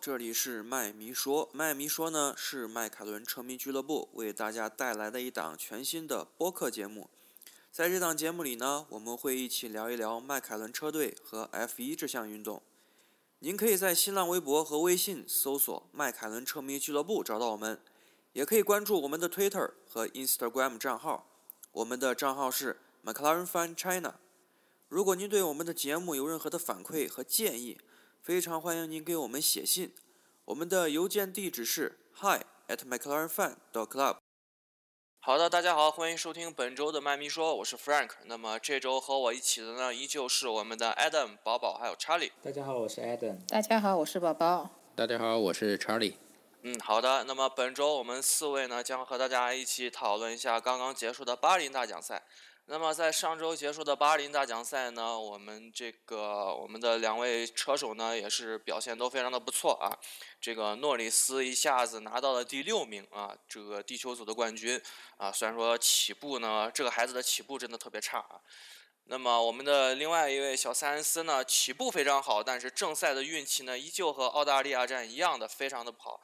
这里是麦迷说。麦迷说呢是迈凯伦车迷俱乐部为大家带来的一档全新的播客节目。在这档节目里呢，我们会一起聊一聊迈凯伦车队和 F1 这项运动。您可以在新浪微博和微信搜索“迈凯伦车迷俱乐部”找到我们，也可以关注我们的 Twitter 和 Instagram 账号。我们的账号是 McLaren Fan China。如果您对我们的节目有任何的反馈和建议，非常欢迎您给我们写信。我们的邮件地址是 hi at mclarenfan.club。好的，大家好，欢迎收听本周的麦咪说，我是 Frank。那么这周和我一起的呢，依旧是我们的 Adam、宝宝还有 Charlie。大家好，我是 Adam。大家好，我是宝宝。大家好，我是 Charlie。嗯，好的。那么本周我们四位呢，将和大家一起讨论一下刚刚结束的巴林大奖赛。那么在上周结束的巴林大奖赛呢，我们这个我们的两位车手呢也是表现都非常的不错啊。这个诺里斯一下子拿到了第六名啊，这个地球组的冠军啊。虽然说起步呢，这个孩子的起步真的特别差啊。那么我们的另外一位小塞恩斯呢，起步非常好，但是正赛的运气呢，依旧和澳大利亚站一样的非常的不好。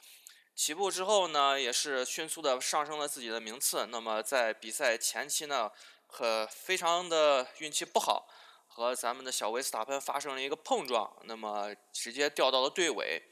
起步之后呢，也是迅速的上升了自己的名次。那么在比赛前期呢。和非常的运气不好，和咱们的小维斯塔潘发生了一个碰撞，那么直接掉到了队尾。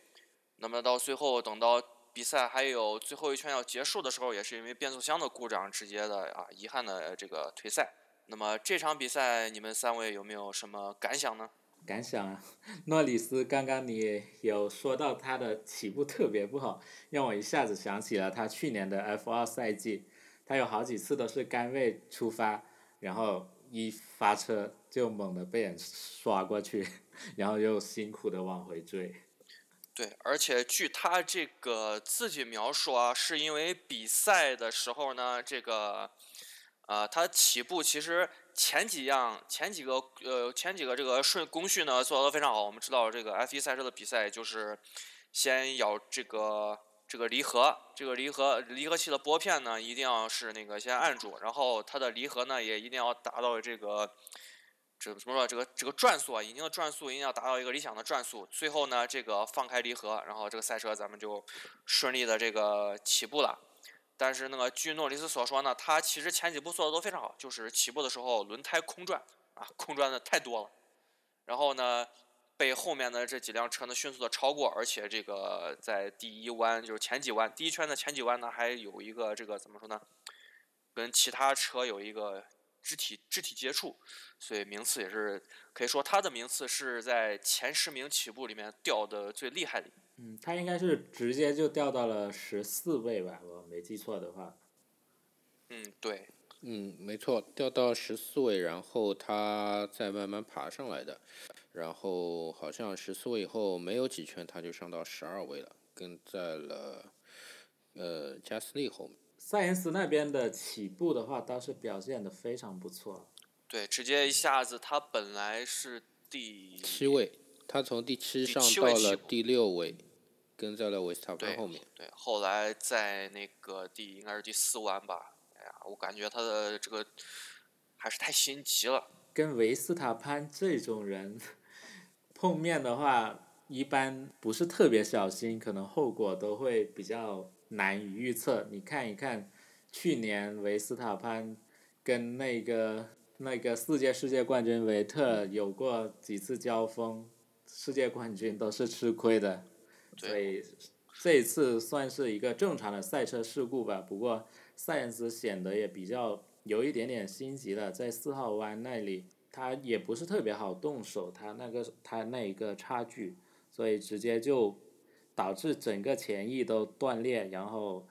那么到最后，等到比赛还有最后一圈要结束的时候，也是因为变速箱的故障，直接的啊遗憾的这个退赛。那么这场比赛，你们三位有没有什么感想呢？感想啊，诺里斯刚刚你有说到他的起步特别不好，让我一下子想起了他去年的 F 二赛季，他有好几次都是杆位出发。然后一发车就猛地被人刷过去，然后又辛苦的往回追。对，而且据他这个自己描述啊，是因为比赛的时候呢，这个，呃，他起步其实前几样、前几个呃、前几个这个顺工序呢做的非常好。我们知道这个 F1 赛车的比赛就是先要这个。这个离合，这个离合离合器的拨片呢，一定要是那个先按住，然后它的离合呢，也一定要达到这个，这怎么说？这个这个转速啊，引擎的转速一定要达到一个理想的转速。最后呢，这个放开离合，然后这个赛车咱们就顺利的这个起步了。但是那个据诺里斯所说呢，他其实前几步做的都非常好，就是起步的时候轮胎空转啊，空转的太多了。然后呢？被后面的这几辆车呢迅速的超过，而且这个在第一弯就是前几弯，第一圈的前几弯呢还有一个这个怎么说呢？跟其他车有一个肢体肢体接触，所以名次也是可以说他的名次是在前十名起步里面掉的最厉害的。嗯，他应该是直接就掉到了十四位吧，我没记错的话。嗯，对。嗯，没错，掉到十四位，然后他再慢慢爬上来的。然后好像十四位以后没有几圈，他就上到十二位了，跟在了呃加斯利后面。塞恩斯那边的起步的话，倒是表现的非常不错。对，直接一下子他本来是第七位，他从第七上到了第六位，跟在了维斯塔潘后面。对，后来在那个第应该是第四弯吧，哎呀，我感觉他的这个还是太心急了。跟维斯塔潘这种人。碰面的话，一般不是特别小心，可能后果都会比较难以预测。你看一看，去年维斯塔潘跟那个那个四届世界冠军维特有过几次交锋，世界冠军都是吃亏的。所以这一次算是一个正常的赛车事故吧。不过塞恩斯显得也比较有一点点心急了，在四号弯那里。他也不是特别好动手，他那个他那一个差距，所以直接就导致整个前翼都断裂，然后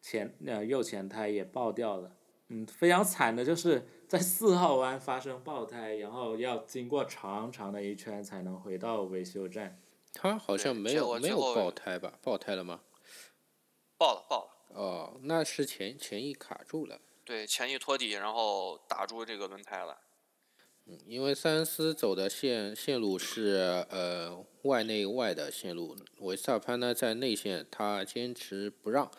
前呃右前胎也爆掉了。嗯，非常惨的就是在四号弯发生爆胎，然后要经过长长的一圈才能回到维修站。他好像没有没有爆胎吧？爆胎了吗？爆了，爆了。哦，那是前前翼卡住了。对，前翼托底，然后打住这个轮胎了。因为塞恩斯走的线线路是呃外内外的线路，维斯塔潘呢在内线，他坚持不让，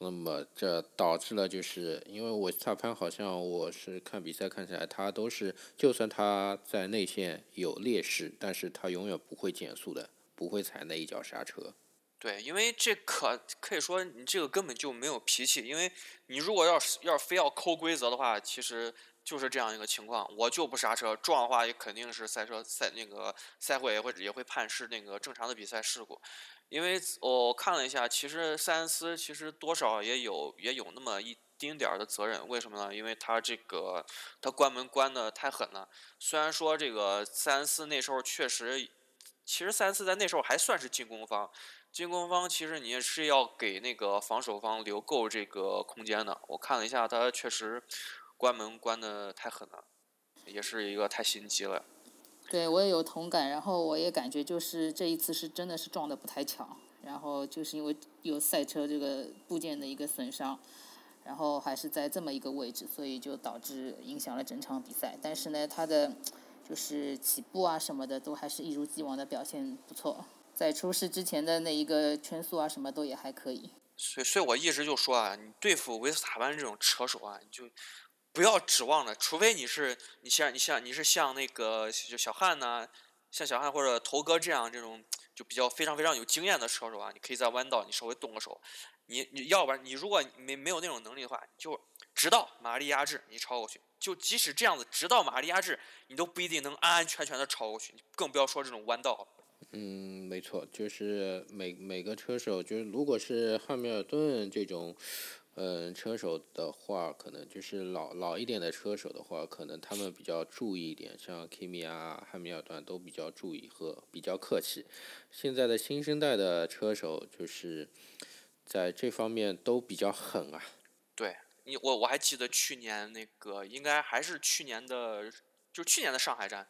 那么这导致了就是因为维斯塔潘好像我是看比赛看起来他都是就算他在内线有劣势，但是他永远不会减速的，不会踩那一脚刹车。对，因为这可可以说你这个根本就没有脾气，因为你如果要是要是非要抠规则的话，其实就是这样一个情况，我就不刹车，撞的话也肯定是赛车赛那个赛会也会也会判是那个正常的比赛事故，因为我看了一下，其实塞恩斯其实多少也有也有那么一丁点儿的责任，为什么呢？因为他这个他关门关的太狠了，虽然说这个塞恩斯那时候确实，其实塞恩斯在那时候还算是进攻方。进攻方其实你也是要给那个防守方留够这个空间的。我看了一下，他确实关门关的太狠了，也是一个太心机了。对我也有同感，然后我也感觉就是这一次是真的是撞的不太巧，然后就是因为有赛车这个部件的一个损伤，然后还是在这么一个位置，所以就导致影响了整场比赛。但是呢，他的就是起步啊什么的都还是一如既往的表现不错。在出事之前的那一个圈速啊，什么都也还可以。所以，所以我一直就说啊，你对付维斯塔潘这种车手啊，你就不要指望了，除非你是你像你像你是像那个就小汉呐，像小汉或者头哥这样这种就比较非常非常有经验的车手啊，你可以在弯道你稍微动个手。你你要不然你如果没没有那种能力的话，就直到马力压制你超过去，就即使这样子直到马力压制，你都不一定能安安全全的超过去，你更不要说这种弯道。嗯，没错，就是每每个车手，就是如果是汉密尔顿这种，嗯，车手的话，可能就是老老一点的车手的话，可能他们比较注意一点，像 Kimi 啊、汉密尔顿都比较注意和比较客气。现在的新生代的车手，就是在这方面都比较狠啊。对你，我我还记得去年那个，应该还是去年的，就去年的上海站，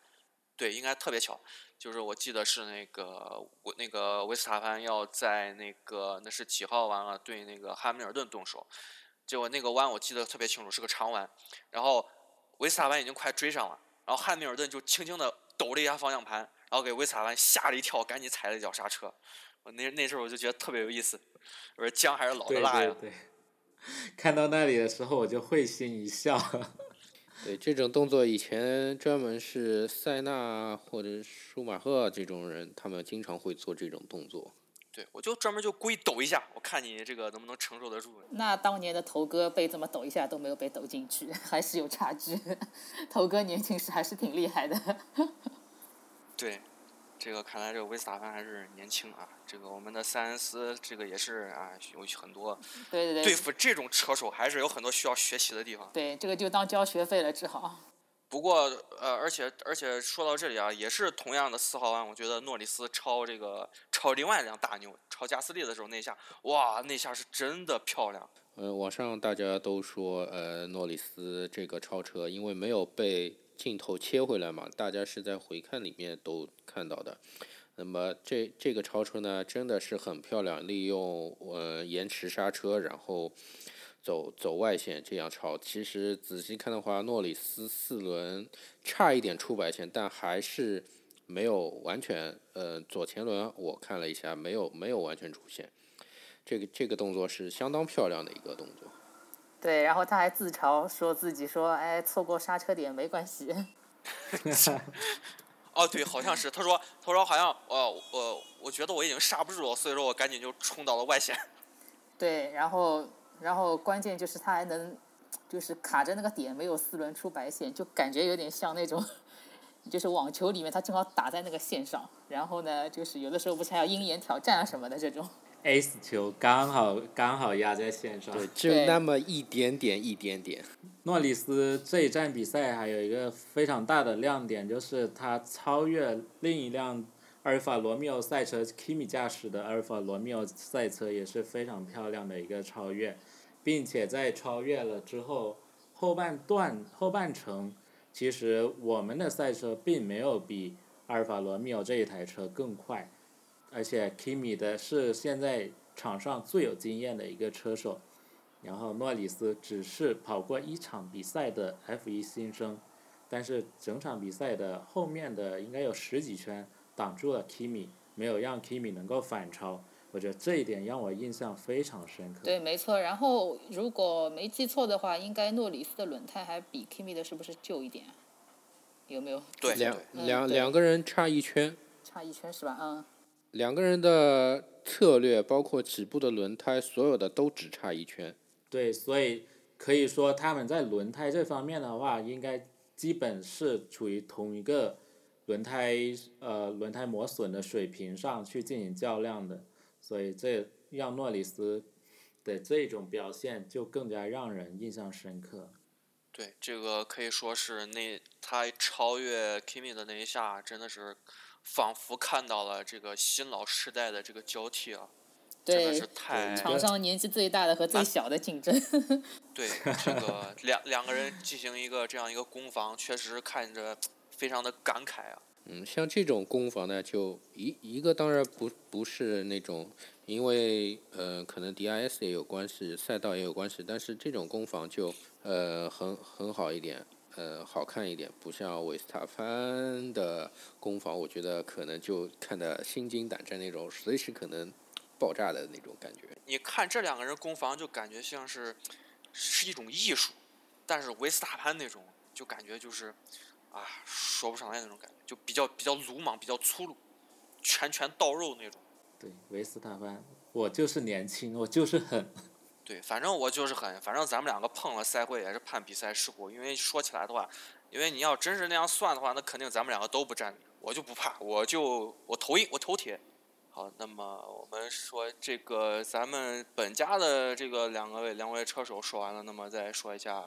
对，应该特别巧。就是我记得是那个我那个维斯塔潘要在那个那是几号弯啊？对那个汉密尔顿动手，结果那个弯我记得特别清楚，是个长弯，然后维斯塔潘已经快追上了，然后汉密尔顿就轻轻的抖了一下方向盘，然后给维斯塔潘吓了一跳，赶紧踩了一脚刹车。我那那时候我就觉得特别有意思，我说姜还是老的辣呀。对对对，看到那里的时候我就会心一笑。对这种动作，以前专门是塞纳或者舒马赫这种人，他们经常会做这种动作。对，我就专门就故意抖一下，我看你这个能不能承受得住。那当年的头哥被这么抖一下都没有被抖进去，还是有差距。头哥年轻时还是挺厉害的。对。这个看来，这个维斯塔潘还是年轻啊。这个我们的塞恩斯，这个也是啊，有很多 对对对，对付这种车手还是有很多需要学习的地方。对，这个就当交学费了，只好。不过呃，而且而且说到这里啊，也是同样的四号弯，我觉得诺里斯超这个超另外一辆大牛，超加斯利的时候那下，哇，那下是真的漂亮。呃，网上大家都说，呃，诺里斯这个超车，因为没有被。镜头切回来嘛，大家是在回看里面都看到的。那么这这个超车呢，真的是很漂亮，利用呃延迟刹车，然后走走外线这样超。其实仔细看的话，诺里斯四轮差一点出白线，但还是没有完全呃左前轮我看了一下，没有没有完全出线。这个这个动作是相当漂亮的一个动作。对，然后他还自嘲说自己说：“哎，错过刹车点没关系。”哦，对，好像是他说，他说好像，呃，我我觉得我已经刹不住了，所以说我赶紧就冲到了外线。对，然后，然后关键就是他还能，就是卡着那个点没有四轮出白线，就感觉有点像那种，就是网球里面他正好打在那个线上，然后呢，就是有的时候不是还要鹰眼挑战啊什么的这种。Ace 球刚好刚好压在线上，对，就那么一点点一点点。诺里斯这一站比赛还有一个非常大的亮点，就是他超越另一辆阿尔法罗密欧赛车，Kimi 驾驶的阿尔法罗密欧赛车也是非常漂亮的一个超越，并且在超越了之后，后半段后半程，其实我们的赛车并没有比阿尔法罗密欧这一台车更快。而且 Kimi 的是现在场上最有经验的一个车手，然后诺里斯只是跑过一场比赛的 F1 新生，但是整场比赛的后面的应该有十几圈挡住了 Kimi，没有让 Kimi 能够反超，我觉得这一点让我印象非常深刻。对，没错。然后如果没记错的话，应该诺里斯的轮胎还比 Kimi 的是不是旧一点？有没有？对，两两两个人差一圈。差一圈是吧？嗯。两个人的策略，包括起步的轮胎，所有的都只差一圈。对，所以可以说他们在轮胎这方面的话，应该基本是处于同一个轮胎呃轮胎磨损的水平上去进行较量的，所以这让诺里斯的这种表现就更加让人印象深刻。对，这个可以说是那他超越 Kimi 的那一下，真的是仿佛看到了这个新老世代的这个交替啊，真的对是，太场上年纪最大的和最小的竞争。对 这个两两个人进行一个这样一个攻防，确实看着非常的感慨啊。嗯，像这种攻防呢，就一一个当然不不是那种，因为呃可能 DRS 也有关系，赛道也有关系，但是这种攻防就呃很很好一点，呃好看一点，不像维斯塔潘的攻防，我觉得可能就看得心惊胆战那种，随时可能爆炸的那种感觉。你看这两个人攻防，就感觉像是是一种艺术，但是维斯塔潘那种就感觉就是啊说不上来那种感觉，就比较比较鲁莽，比较粗鲁，拳拳到肉那种。对，维斯塔潘，我就是年轻，我就是狠。对，反正我就是很，反正咱们两个碰了赛会也是判比赛事故，因为说起来的话，因为你要真是那样算的话，那肯定咱们两个都不占理，我就不怕，我就我头硬，我头铁。好，那么我们说这个咱们本家的这个两个位两位车手说完了，那么再说一下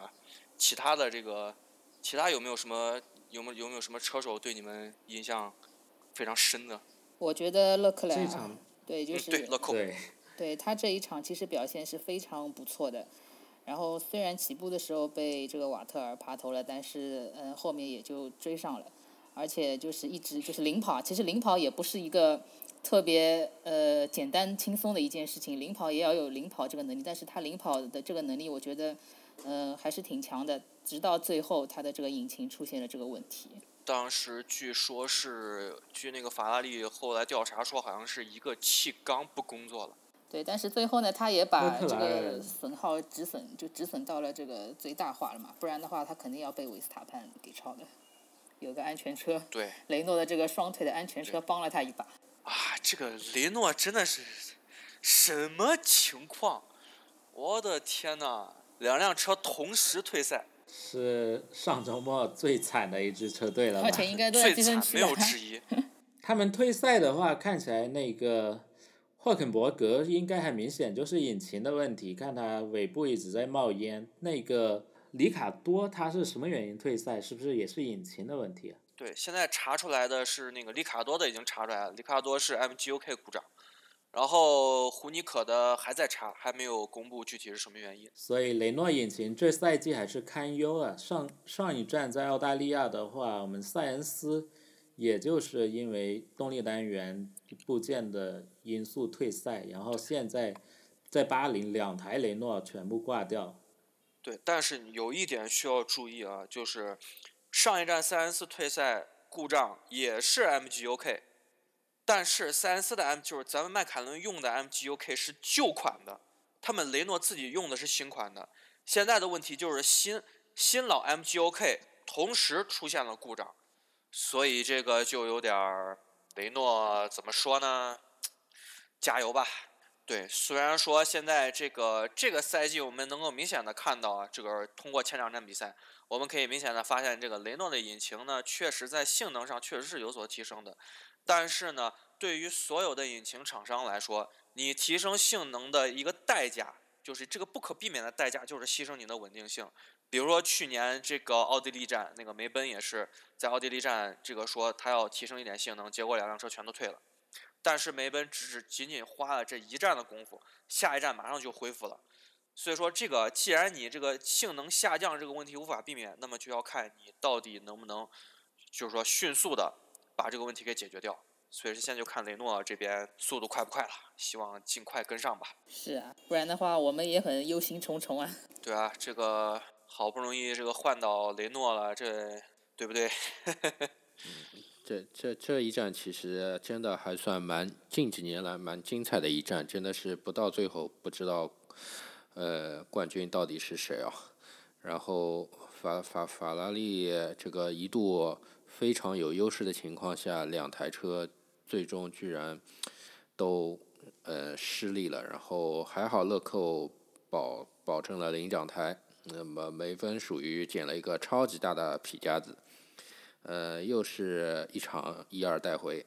其他的这个，其他有没有什么有没有有没有什么车手对你们印象非常深的？我觉得勒克莱尔，对，就嗯，是对，勒寇，对，对他这一场其实表现是非常不错的，然后虽然起步的时候被这个瓦特尔爬头了，但是嗯后面也就追上了，而且就是一直就是领跑，其实领跑也不是一个特别呃简单轻松的一件事情，领跑也要有领跑这个能力，但是他领跑的这个能力我觉得呃还是挺强的，直到最后他的这个引擎出现了这个问题。当时据说是，据那个法拉利后来调查说，好像是一个气缸不工作了。对，但是最后呢，他也把这个损耗止损就止损到了这个最大化了嘛，不然的话他肯定要被维斯塔潘给超的。有个安全车，对雷诺的这个双腿的安全车帮了他一把。啊，这个雷诺真的是什么情况？我的天呐，两辆车同时退赛，是上周末最惨的一支车队了吧而？且应该 都在最惨没积分区的有之一。他们退赛的话，看起来那个霍肯伯格应该很明显就是引擎的问题，看他尾部一直在冒烟。那个里卡多他是什么原因退赛？是不是也是引擎的问题啊？对，现在查出来的是那个里卡多的已经查出来了，里卡多是 MGUK 故障，然后胡尼可的还在查，还没有公布具体是什么原因。所以雷诺引擎这赛季还是堪忧啊。上上一站在澳大利亚的话，我们塞恩斯也就是因为动力单元部件的因素退赛，然后现在在巴林两台雷诺全部挂掉。对，但是有一点需要注意啊，就是上一站塞恩斯退赛故障也是 MGUK，但是塞恩斯的 M 就是咱们迈凯伦用的 MGUK 是旧款的，他们雷诺自己用的是新款的。现在的问题就是新新老 MGUK 同时出现了故障，所以这个就有点儿雷诺怎么说呢？加油吧！对，虽然说现在这个这个赛季我们能够明显的看到啊，这个通过前两站比赛，我们可以明显的发现，这个雷诺的引擎呢，确实在性能上确实是有所提升的。但是呢，对于所有的引擎厂商来说，你提升性能的一个代价，就是这个不可避免的代价，就是牺牲你的稳定性。比如说去年这个奥地利站，那个梅奔也是在奥地利站这个说他要提升一点性能，结果两辆车全都退了。但是梅奔只是仅仅花了这一站的功夫，下一站马上就恢复了。所以说，这个既然你这个性能下降这个问题无法避免，那么就要看你到底能不能，就是说迅速的把这个问题给解决掉。所以现在就看雷诺这边速度快不快了，希望尽快跟上吧。是啊，不然的话我们也很忧心忡忡啊。对啊，这个好不容易这个换到雷诺了，这对不对？这这这一战其实真的还算蛮近几年来蛮精彩的一战，真的是不到最后不知道，呃，冠军到底是谁啊？然后法法法拉利这个一度非常有优势的情况下，两台车最终居然都呃失利了。然后还好乐扣保保证了领奖台，那么梅芬属于捡了一个超级大的皮夹子，呃，又是一场一二带回。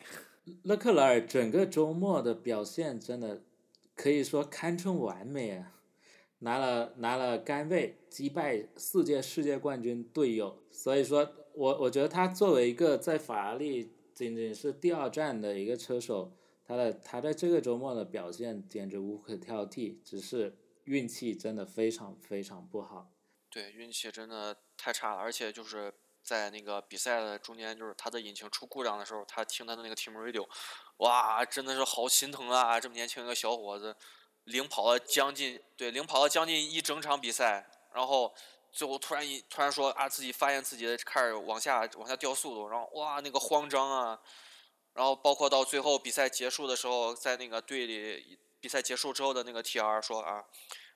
勒克莱尔整个周末的表现真的可以说堪称完美啊！拿了拿了杆位，击败四届世界冠军队友，所以说我我觉得他作为一个在法拉利仅仅是第二站的一个车手，他的他在这个周末的表现简直无可挑剔，只是运气真的非常非常不好。对，运气真的太差了，而且就是在那个比赛的中间，就是他的引擎出故障的时候，他听他的那个 Team Radio，哇，真的是好心疼啊！这么年轻一个小伙子。领跑了将近对，领跑了将近一整场比赛，然后最后突然一突然说啊，自己发现自己开始往下往下掉速度，然后哇那个慌张啊，然后包括到最后比赛结束的时候，在那个队里比赛结束之后的那个 T.R 说啊，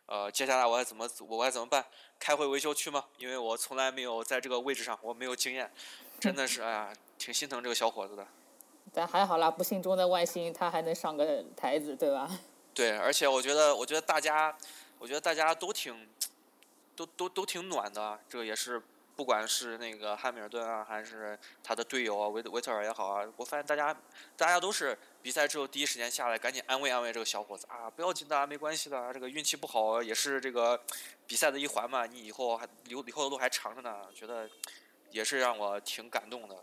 呃接下来我该怎么我该怎么办？开回维修区吗？因为我从来没有在这个位置上，我没有经验，真的是哎呀，挺心疼这个小伙子的。但还好啦，不幸中的万幸，他还能上个台子，对吧？对，而且我觉得，我觉得大家，我觉得大家都挺，都都都挺暖的。这个也是，不管是那个汉密尔顿啊，还是他的队友啊，维维特尔也好啊，我发现大家，大家都是比赛之后第一时间下来，赶紧安慰安慰这个小伙子啊，不要紧的，没关系的，这个运气不好也是这个比赛的一环嘛，你以后还以以后的路还长着呢，觉得也是让我挺感动的。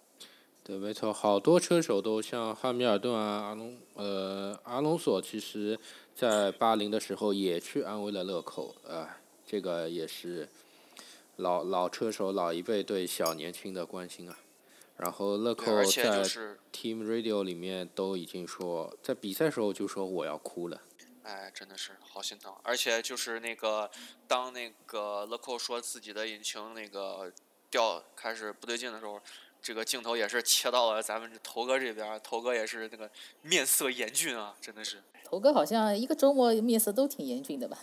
对，没错，好多车手都像汉密尔顿啊，阿隆，呃，阿隆索，其实，在巴林的时候也去安慰了勒扣，呃，这个也是老老车手老一辈对小年轻的关心啊。然后乐扣在 Team Radio 里面都已经说，在比赛时候就说我要哭了。哎，真的是好心疼，而且就是那个当那个乐扣说自己的引擎那个掉开始不对劲的时候。这个镜头也是切到了咱们头哥这边，头哥也是那个面色严峻啊，真的是。头哥好像一个周末面色都挺严峻的吧？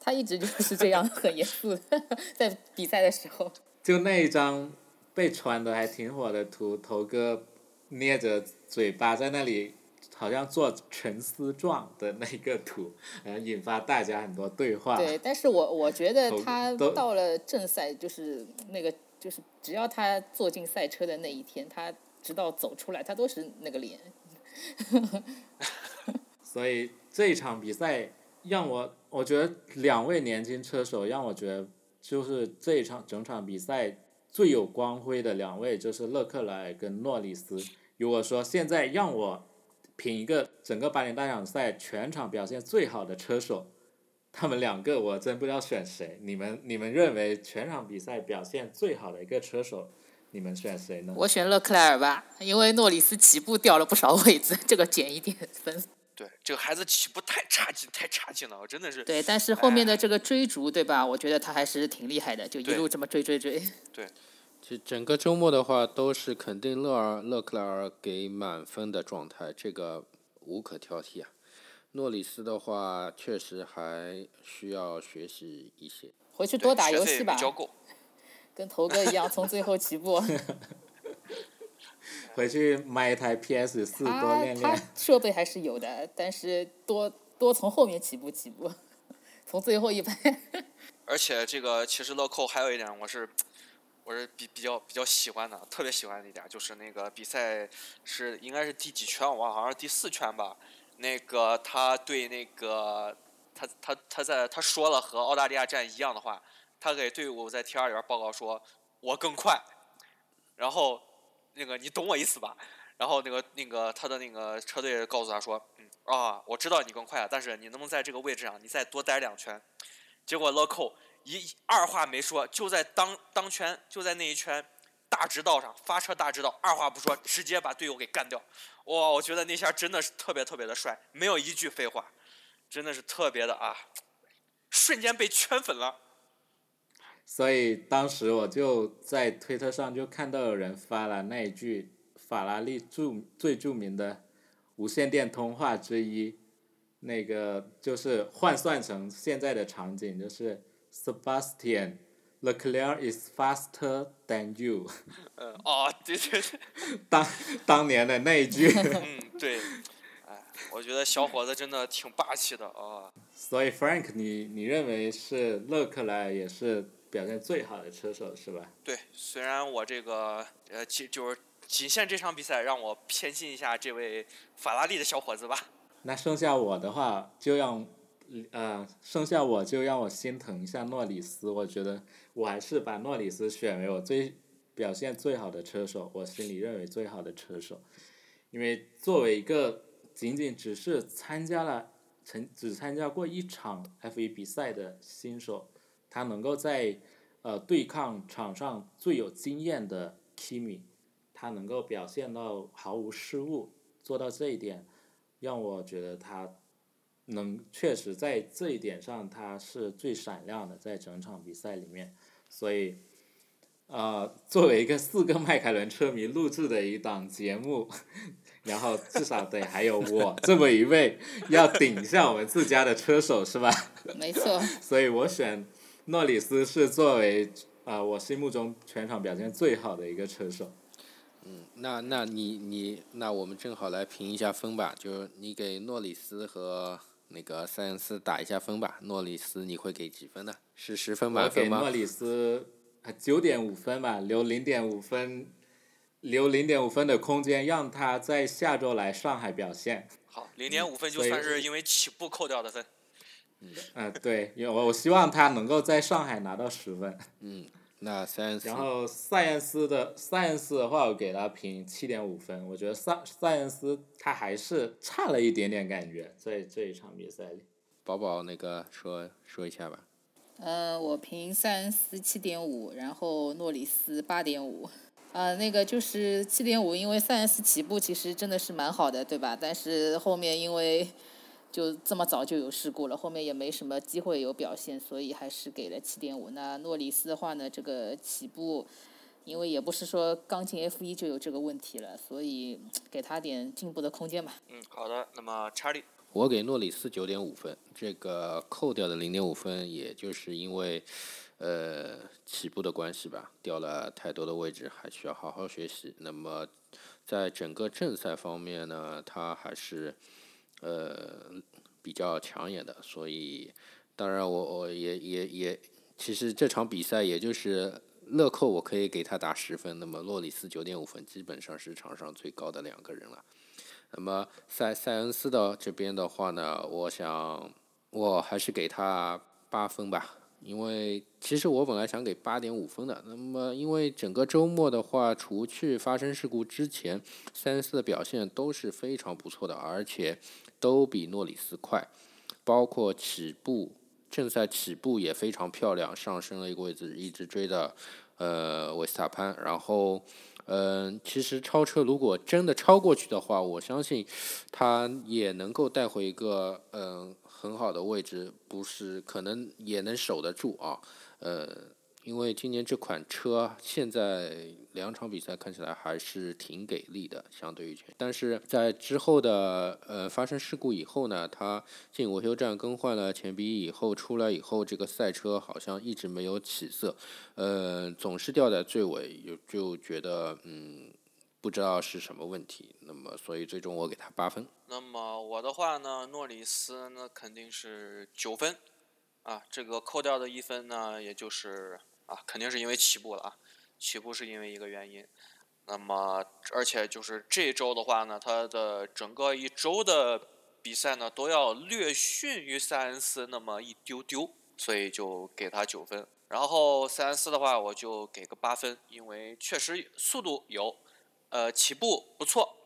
他一直就是这样 很严肃的，在比赛的时候。就那一张被传的还挺火的图，头哥捏着嘴巴在那里，好像做沉思状的那个图，然后引发大家很多对话。对，但是我我觉得他到了正赛就是那个。就是只要他坐进赛车的那一天，他直到走出来，他都是那个脸。所以这一场比赛让我，我觉得两位年轻车手让我觉得，就是这一场整场比赛最有光辉的两位就是勒克莱尔跟诺里斯。如果说现在让我评一个整个巴林大奖赛全场表现最好的车手。他们两个我真不知道选谁，你们你们认为全场比赛表现最好的一个车手，你们选谁呢？我选勒克莱尔吧，因为诺里斯起步掉了不少位置，这个减一点分。对，这个孩子起步太差劲，太差劲了，我真的是。对，但是后面的这个追逐，对吧？我觉得他还是挺厉害的，就一路这么追追追。对，这整个周末的话，都是肯定勒尔勒克莱尔给满分的状态，这个无可挑剔啊。诺里斯的话，确实还需要学习一些。回去多打游戏吧，跟头哥一样，从最后起步。回去买一台 PS 四多练练。设备还是有的，但是多多从后面起步起步，从最后一排。而且这个其实乐扣还有一点，我是我是比比较比较喜欢的，特别喜欢的一点就是那个比赛是应该是第几圈我忘了，好像是第四圈吧。那个他对那个他他他在他说了和澳大利亚站一样的话，他给队伍在 T 二里边报告说，我更快，然后那个你懂我意思吧？然后那个那个他的那个车队告诉他说，嗯啊，我知道你更快了，但是你能不能在这个位置上你再多待两圈？结果乐扣一二话没说，就在当当圈就在那一圈。大直道上发车大直道，二话不说直接把队友给干掉，哇！我觉得那下真的是特别特别的帅，没有一句废话，真的是特别的啊，瞬间被圈粉了。所以当时我就在推特上就看到有人发了那一句法拉利著最著名的无线电通话之一，那个就是换算成现在的场景就是 Sebastian。Leclerc is faster than you。嗯，哦，对对对。当当年的那一句。嗯，对。哎，我觉得小伙子真的挺霸气的啊。所以 Frank，你你认为是勒克莱也是表现最好的车手是吧？对，虽然我这个呃，其就是仅限这场比赛，让我偏心一下这位法拉利的小伙子吧。那剩下我的话，就让呃，剩下我就让我心疼一下诺里斯。我觉得我还是把诺里斯选为我最表现最好的车手，我心里认为最好的车手。因为作为一个仅仅只是参加了曾只参加过一场 F1 比赛的新手，他能够在呃对抗场上最有经验的 Kimi，他能够表现到毫无失误，做到这一点，让我觉得他能确实在这一点上他是最闪亮的，在整场比赛里面，所以。呃，作为一个四个迈凯伦车迷录制的一档节目，然后至少得还有我这么一位要顶一下我们自家的车手是吧？没错。所以我选诺里斯是作为啊我心目中全场表现最好的一个车手。嗯，那那你你那我们正好来评一下分吧，就是你给诺里斯和那个塞恩斯打一下分吧。诺里斯你会给几分呢？是十分满分吗？我给诺里斯。九点五分吧，留零点五分，留零点五分的空间，让他在下周来上海表现。好，零点五分就算是因为起步扣掉的分。嗯，对，因为我我希望他能够在上海拿到十分。嗯，那塞恩斯。然后塞恩斯的塞恩斯的话，我给他评七点五分。我觉得塞塞恩斯他还是差了一点点感觉，在这一场比赛里。宝宝，那个说说一下吧。呃，我评塞恩斯七点五，然后诺里斯八点五。呃，那个就是七点五，因为塞恩斯起步其实真的是蛮好的，对吧？但是后面因为就这么早就有事故了，后面也没什么机会有表现，所以还是给了七点五。那诺里斯的话呢，这个起步，因为也不是说刚进 F 一就有这个问题了，所以给他点进步的空间吧。嗯，好的。那么查理。我给诺里斯九点五分，这个扣掉的零点五分，也就是因为，呃，起步的关系吧，掉了太多的位置，还需要好好学习。那么，在整个正赛方面呢，他还是，呃，比较抢眼的。所以，当然我我也也也，其实这场比赛也就是乐扣，我可以给他打十分。那么洛里斯九点五分，基本上是场上最高的两个人了。那么塞塞恩斯的这边的话呢，我想我还是给他八分吧，因为其实我本来想给八点五分的。那么因为整个周末的话，除去发生事故之前，塞恩斯的表现都是非常不错的，而且都比诺里斯快，包括起步正赛起步也非常漂亮，上升了一个位置，一直追的呃维斯塔潘，然后。嗯，其实超车如果真的超过去的话，我相信他也能够带回一个嗯很好的位置，不是可能也能守得住啊，呃。因为今年这款车现在两场比赛看起来还是挺给力的，相对于前，但是在之后的呃发生事故以后呢，它进维修站更换了前鼻翼以后出来以后，这个赛车好像一直没有起色，呃，总是掉在最尾，就就觉得嗯不知道是什么问题，那么所以最终我给他八分。那么我的话呢，诺里斯那肯定是九分，啊，这个扣掉的一分呢，也就是。啊，肯定是因为起步了啊，起步是因为一个原因。那么，而且就是这周的话呢，他的整个一周的比赛呢，都要略逊于塞恩斯那么一丢丢，所以就给他九分。然后塞恩斯的话，我就给个八分，因为确实速度有，呃，起步不错，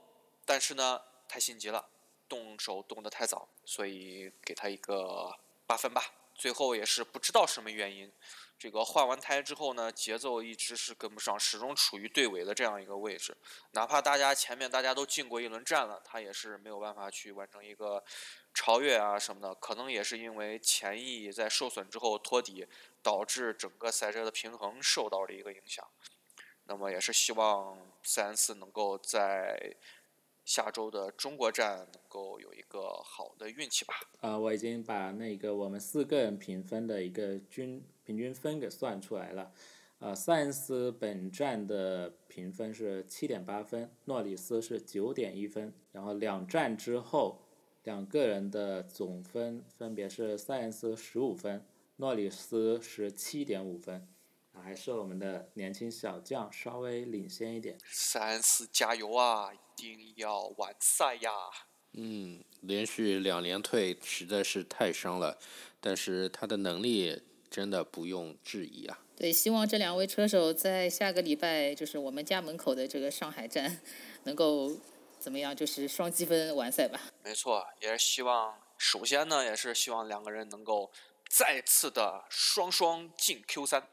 但是呢，太心急了，动手动得太早，所以给他一个八分吧。最后也是不知道什么原因。这个换完胎之后呢，节奏一直是跟不上，始终处于队尾的这样一个位置。哪怕大家前面大家都进过一轮站了，他也是没有办法去完成一个超越啊什么的。可能也是因为前翼在受损之后托底，导致整个赛车的平衡受到了一个影响。那么也是希望塞恩斯能够在。下周的中国站能够有一个好的运气吧。呃，我已经把那个我们四个人评分的一个均平均分给算出来了。呃，塞恩斯本站的评分是七点八分，诺里斯是九点一分，然后两站之后，两个人的总分分别是塞恩斯十五分，诺里斯十七点五分，啊，还是我们的年轻小将稍微领先一点。塞恩斯加油啊！一定要完赛呀！嗯，连续两连退实在是太伤了，但是他的能力真的不用质疑啊。对，希望这两位车手在下个礼拜就是我们家门口的这个上海站，能够怎么样？就是双积分完赛吧。没错，也是希望，首先呢，也是希望两个人能够再次的双双进 Q 三。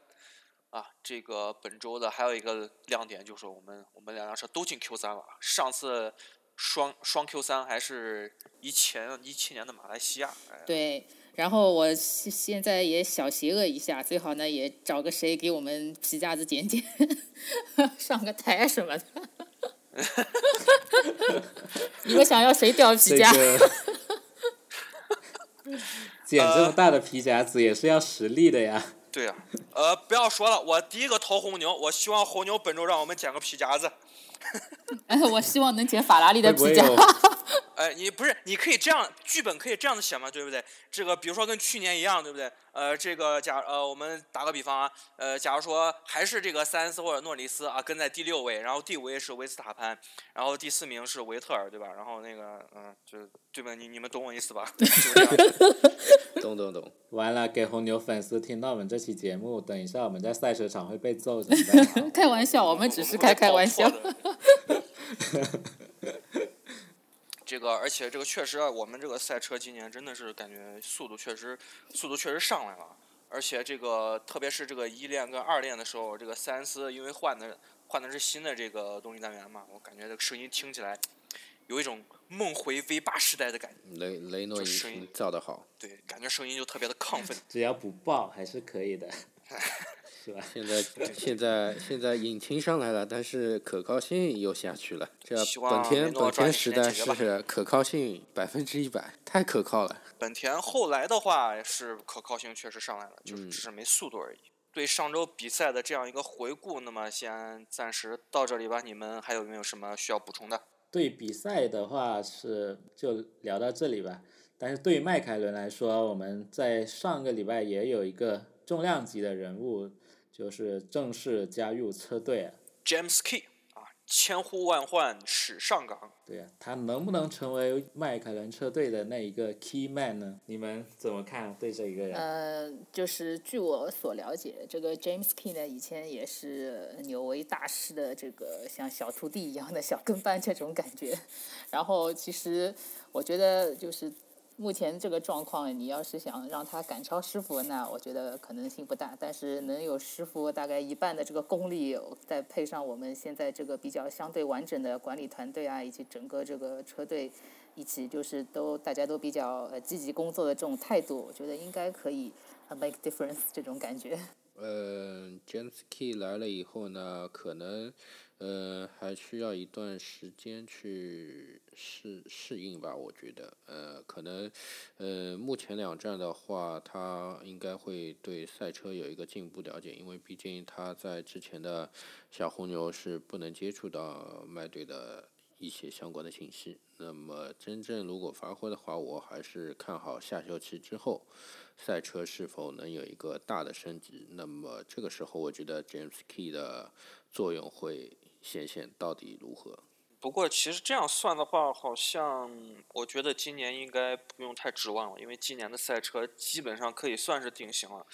啊，这个本周的还有一个亮点就是我们我们两辆车都进 Q 三了。上次双双 Q 三还是一前一七年的马来西亚。哎、对，然后我现现在也小邪恶一下，最好呢也找个谁给我们皮夹子剪剪，上个台什么的。你们想要谁掉皮夹？这 个剪这么大的皮夹子也是要实力的呀。对呀、呃，不要说了，我第一个投红牛，我希望红牛本周让我们捡个皮夹子。哎，我希望能捡法拉利的皮夹。哎，你不是，你可以这样，剧本可以这样子写嘛，对不对？这个比如说跟去年一样，对不对？呃，这个假呃，我们打个比方啊，呃，假如说还是这个塞恩斯或者诺里斯啊，跟在第六位，然后第五位是维斯塔潘，然后第四名是维特尔，对吧？然后那个嗯、就对吧？你你们懂我意思吧？就这样。懂懂懂。完了，给红牛粉丝听到我们这期节目，等一下我们在赛车场会被揍怎么办？开玩笑，我们只是开开玩笑。这个，而且这个确实啊，我们这个赛车今年真的是感觉速度确实，速度确实上来了。而且这个，特别是这个一练跟二练的时候，这个塞恩斯因为换的换的是新的这个动力单元嘛，我感觉这个声音听起来有一种梦回 V 八时代的感觉。雷雷诺声音擎造的好，对，感觉声音就特别的亢奋。只要不爆还是可以的，是吧？现在现在现在引擎上来了，但是可靠性又下去了。这本田本田时代是可靠性百分之一百，太可靠了。本田后来的话是可靠性确实上来了，就是嗯只是没速度而已。对上周比赛的这样一个回顾，那么先暂时到这里吧。你们还有没有什么需要补充的？对比赛的话是就聊到这里吧。但是对于迈凯伦来说，我们在上个礼拜也有一个重量级的人物，就是正式加入车队啊。James Key 啊，千呼万唤始上岗。对呀，他能不能成为迈凯伦车队的那一个 key man 呢？你们怎么看对这一个人？呃，就是据我所了解，这个 James Key 呢，以前也是纽维大师的这个像小徒弟一样的小跟班这种感觉。然后其实我觉得就是目前这个状况，你要是想让他赶超师傅，那我觉得可能性不大。但是能有师傅大概一半的这个功力，再配上我们现在这个比较相对完整的管理团队啊，以及整个这个车队。一起就是都大家都比较呃积极工作的这种态度，我觉得应该可以 make difference 这种感觉。呃，James Key 来了以后呢，可能呃还需要一段时间去适适应吧，我觉得，呃，可能呃目前两站的话，他应该会对赛车有一个进一步了解，因为毕竟他在之前的小红牛是不能接触到麦队的一些相关的信息。那么真正如果发挥的话，我还是看好下休期之后。赛车是否能有一个大的升级？那么这个时候，我觉得 James Key 的作用会显现到底如何？不过其实这样算的话，好像我觉得今年应该不用太指望了，因为今年的赛车基本上可以算是定型了。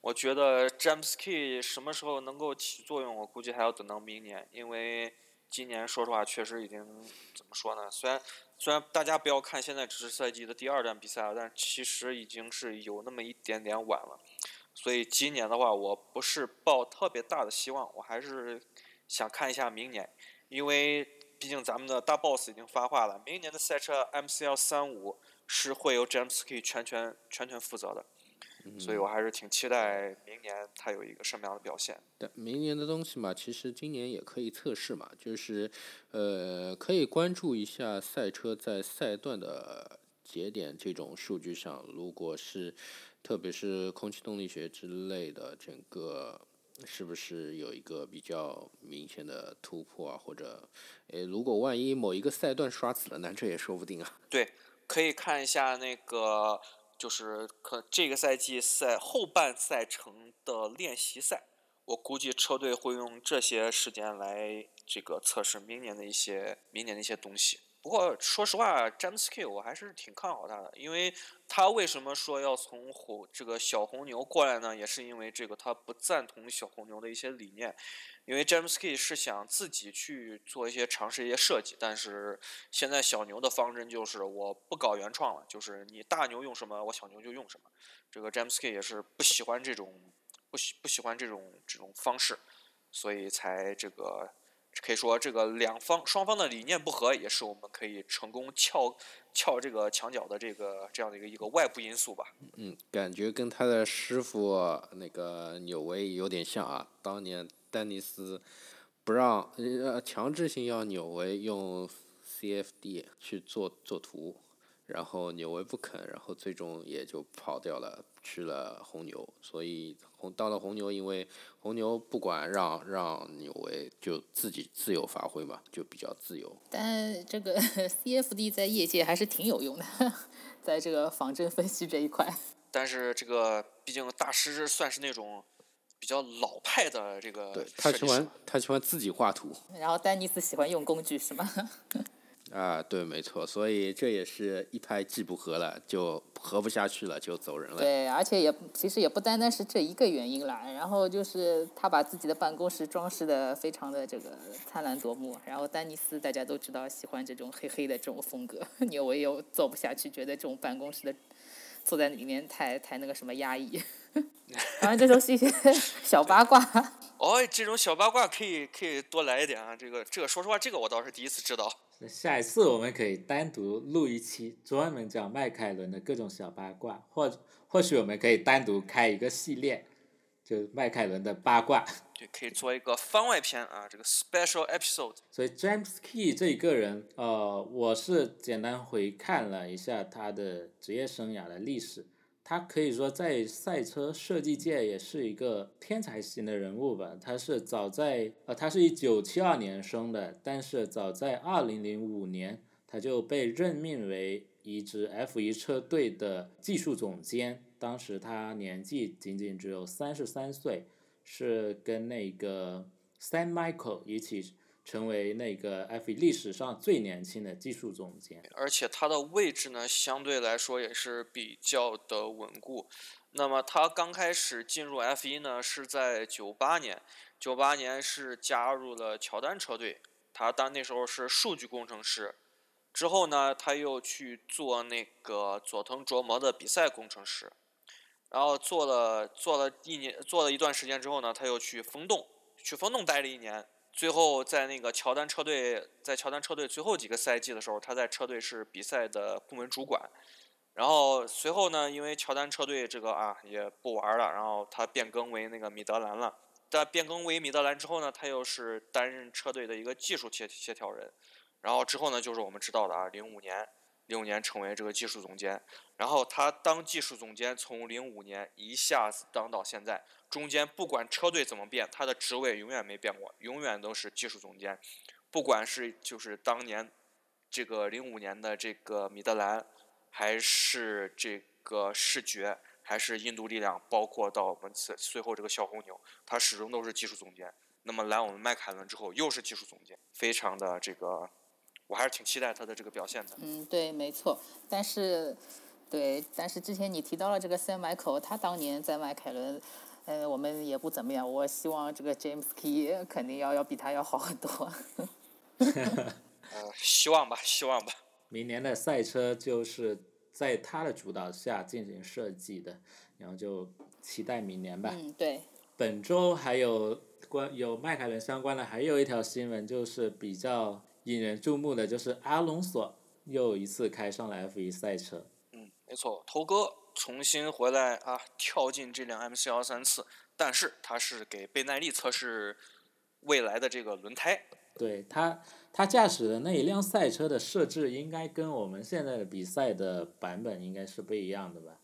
我觉得 James Key 什么时候能够起作用，我估计还要等到明年，因为今年说实话确实已经怎么说呢？虽然虽然大家不要看现在只是赛季的第二站比赛了，但其实已经是有那么一点点晚了。所以今年的话，我不是抱特别大的希望，我还是想看一下明年，因为毕竟咱们的大 boss 已经发话了，明年的赛车 MCL 三五是会由 James Key 全权全权负责的，所以我还是挺期待明年他有一个什么样的表现。但明年的东西嘛，其实今年也可以测试嘛，就是呃，可以关注一下赛车在赛段的节点这种数据上，如果是特别是空气动力学之类的，整个是不是有一个比较明显的突破啊？或者，诶，如果万一某一个赛段刷死了，那这也说不定啊。对，可以看一下那个，就是可这个赛季赛后半赛程的练习赛，我估计车队会用这些时间来这个测试明年的一些明年的一些东西。不过说实话，詹姆斯 K 我还是挺看好他的，因为他为什么说要从红这个小红牛过来呢？也是因为这个他不赞同小红牛的一些理念，因为詹姆斯 K 是想自己去做一些尝试一些设计，但是现在小牛的方针就是我不搞原创了，就是你大牛用什么，我小牛就用什么。这个詹姆斯 K 也是不喜欢这种不喜不喜欢这种这种方式，所以才这个。可以说，这个两方双方的理念不合，也是我们可以成功撬撬这个墙角的这个这样的一个一个外部因素吧。嗯，感觉跟他的师傅那个纽维有点像啊。当年丹尼斯不让呃强制性要纽维用 CFD 去做做图。然后纽维不肯，然后最终也就跑掉了，去了红牛。所以红到了红牛，因为红牛不管让让纽维就自己自由发挥嘛，就比较自由。但这个 CFD 在业界还是挺有用的，在这个仿真分析这一块。但是这个毕竟大师算是那种比较老派的这个，对他喜欢他喜欢自己画图。然后丹尼斯喜欢用工具是吗？啊，对，没错，所以这也是一拍即不合了，就合不下去了，就走人了。对，而且也其实也不单单是这一个原因啦。然后就是他把自己的办公室装饰的非常的这个灿烂夺目。然后丹尼斯大家都知道喜欢这种黑黑的这种风格，纽维又做不下去，觉得这种办公室的坐在里面太太那个什么压抑。反正这都是一些小八卦。哦，这种小八卦可以可以多来一点啊！这个这个，说实话，这个我倒是第一次知道。下一次我们可以单独录一期，专门讲迈凯伦的各种小八卦，或或许我们可以单独开一个系列，就迈凯伦的八卦。对，可以做一个番外篇啊，这个 special episode。所以 James Key 这一个人，呃，我是简单回看了一下他的职业生涯的历史。他可以说在赛车设计界也是一个天才型的人物吧。他是早在呃，他是一九七二年生的，但是早在二零零五年他就被任命为一支 F 一车队的技术总监。当时他年纪仅仅只有三十三岁，是跟那个 Sam Michael 一起。成为那个 F1 历史上最年轻的技术总监，而且他的位置呢，相对来说也是比较的稳固。那么他刚开始进入 F1 呢，是在九八年，九八年是加入了乔丹车队，他当那时候是数据工程师。之后呢，他又去做那个佐藤琢磨的比赛工程师，然后做了做了一年，做了一段时间之后呢，他又去风洞，去风洞待了一年。最后，在那个乔丹车队，在乔丹车队最后几个赛季的时候，他在车队是比赛的部门主管。然后随后呢，因为乔丹车队这个啊也不玩了，然后他变更为那个米德兰了。但变更为米德兰之后呢，他又是担任车队的一个技术协协调人。然后之后呢，就是我们知道的啊，零五年，零五年成为这个技术总监。然后他当技术总监，从零五年一下子当到现在。中间不管车队怎么变，他的职位永远没变过，永远都是技术总监。不管是就是当年这个零五年的这个米德兰，还是这个视觉，还是印度力量，包括到我们随随后这个小红牛，他始终都是技术总监。那么来我们迈凯伦之后，又是技术总监，非常的这个，我还是挺期待他的这个表现的。嗯，对，没错。但是，对，但是之前你提到了这个 Sam Michael，他当年在迈凯伦。呃，我们也不怎么样。我希望这个 James Key 肯定要要比他要好很多。呃，希望吧，希望吧。明年的赛车就是在他的主导下进行设计的，然后就期待明年吧。嗯，对。本周还有关有迈凯伦相关的，还有一条新闻就是比较引人注目的，就是阿隆索又一次开上了 F 一赛车。嗯，没错，头哥。重新回来啊，跳进这辆 M 四幺三次，但是他是给贝耐力测试未来的这个轮胎。对他，他驾驶的那一辆赛车的设置应该跟我们现在的比赛的版本应该是不一样的吧？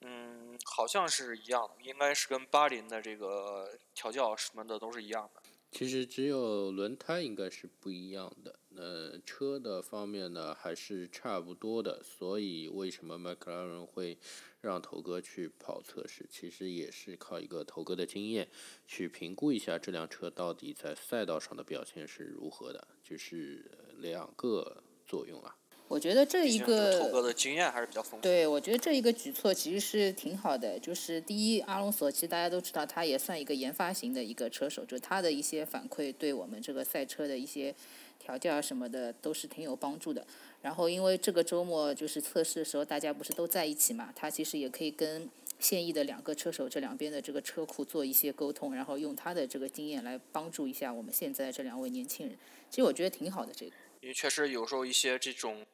嗯，好像是一样的，应该是跟巴林的这个调教什么的都是一样的。其实只有轮胎应该是不一样的，呃，车的方面呢还是差不多的，所以为什么迈克尔伦会让头哥去跑测试？其实也是靠一个头哥的经验去评估一下这辆车到底在赛道上的表现是如何的，就是两个作用啊。我觉得这一个头哥的经验还是比较丰富。对，我觉得这一个举措其实是挺好的。就是第一，阿隆索其实大家都知道，他也算一个研发型的一个车手，就他的一些反馈对我们这个赛车的一些调教什么的都是挺有帮助的。然后因为这个周末就是测试的时候，大家不是都在一起嘛，他其实也可以跟现役的两个车手这两边的这个车库做一些沟通，然后用他的这个经验来帮助一下我们现在这两位年轻人。其实我觉得挺好的这个。因为确实有时候一些这种。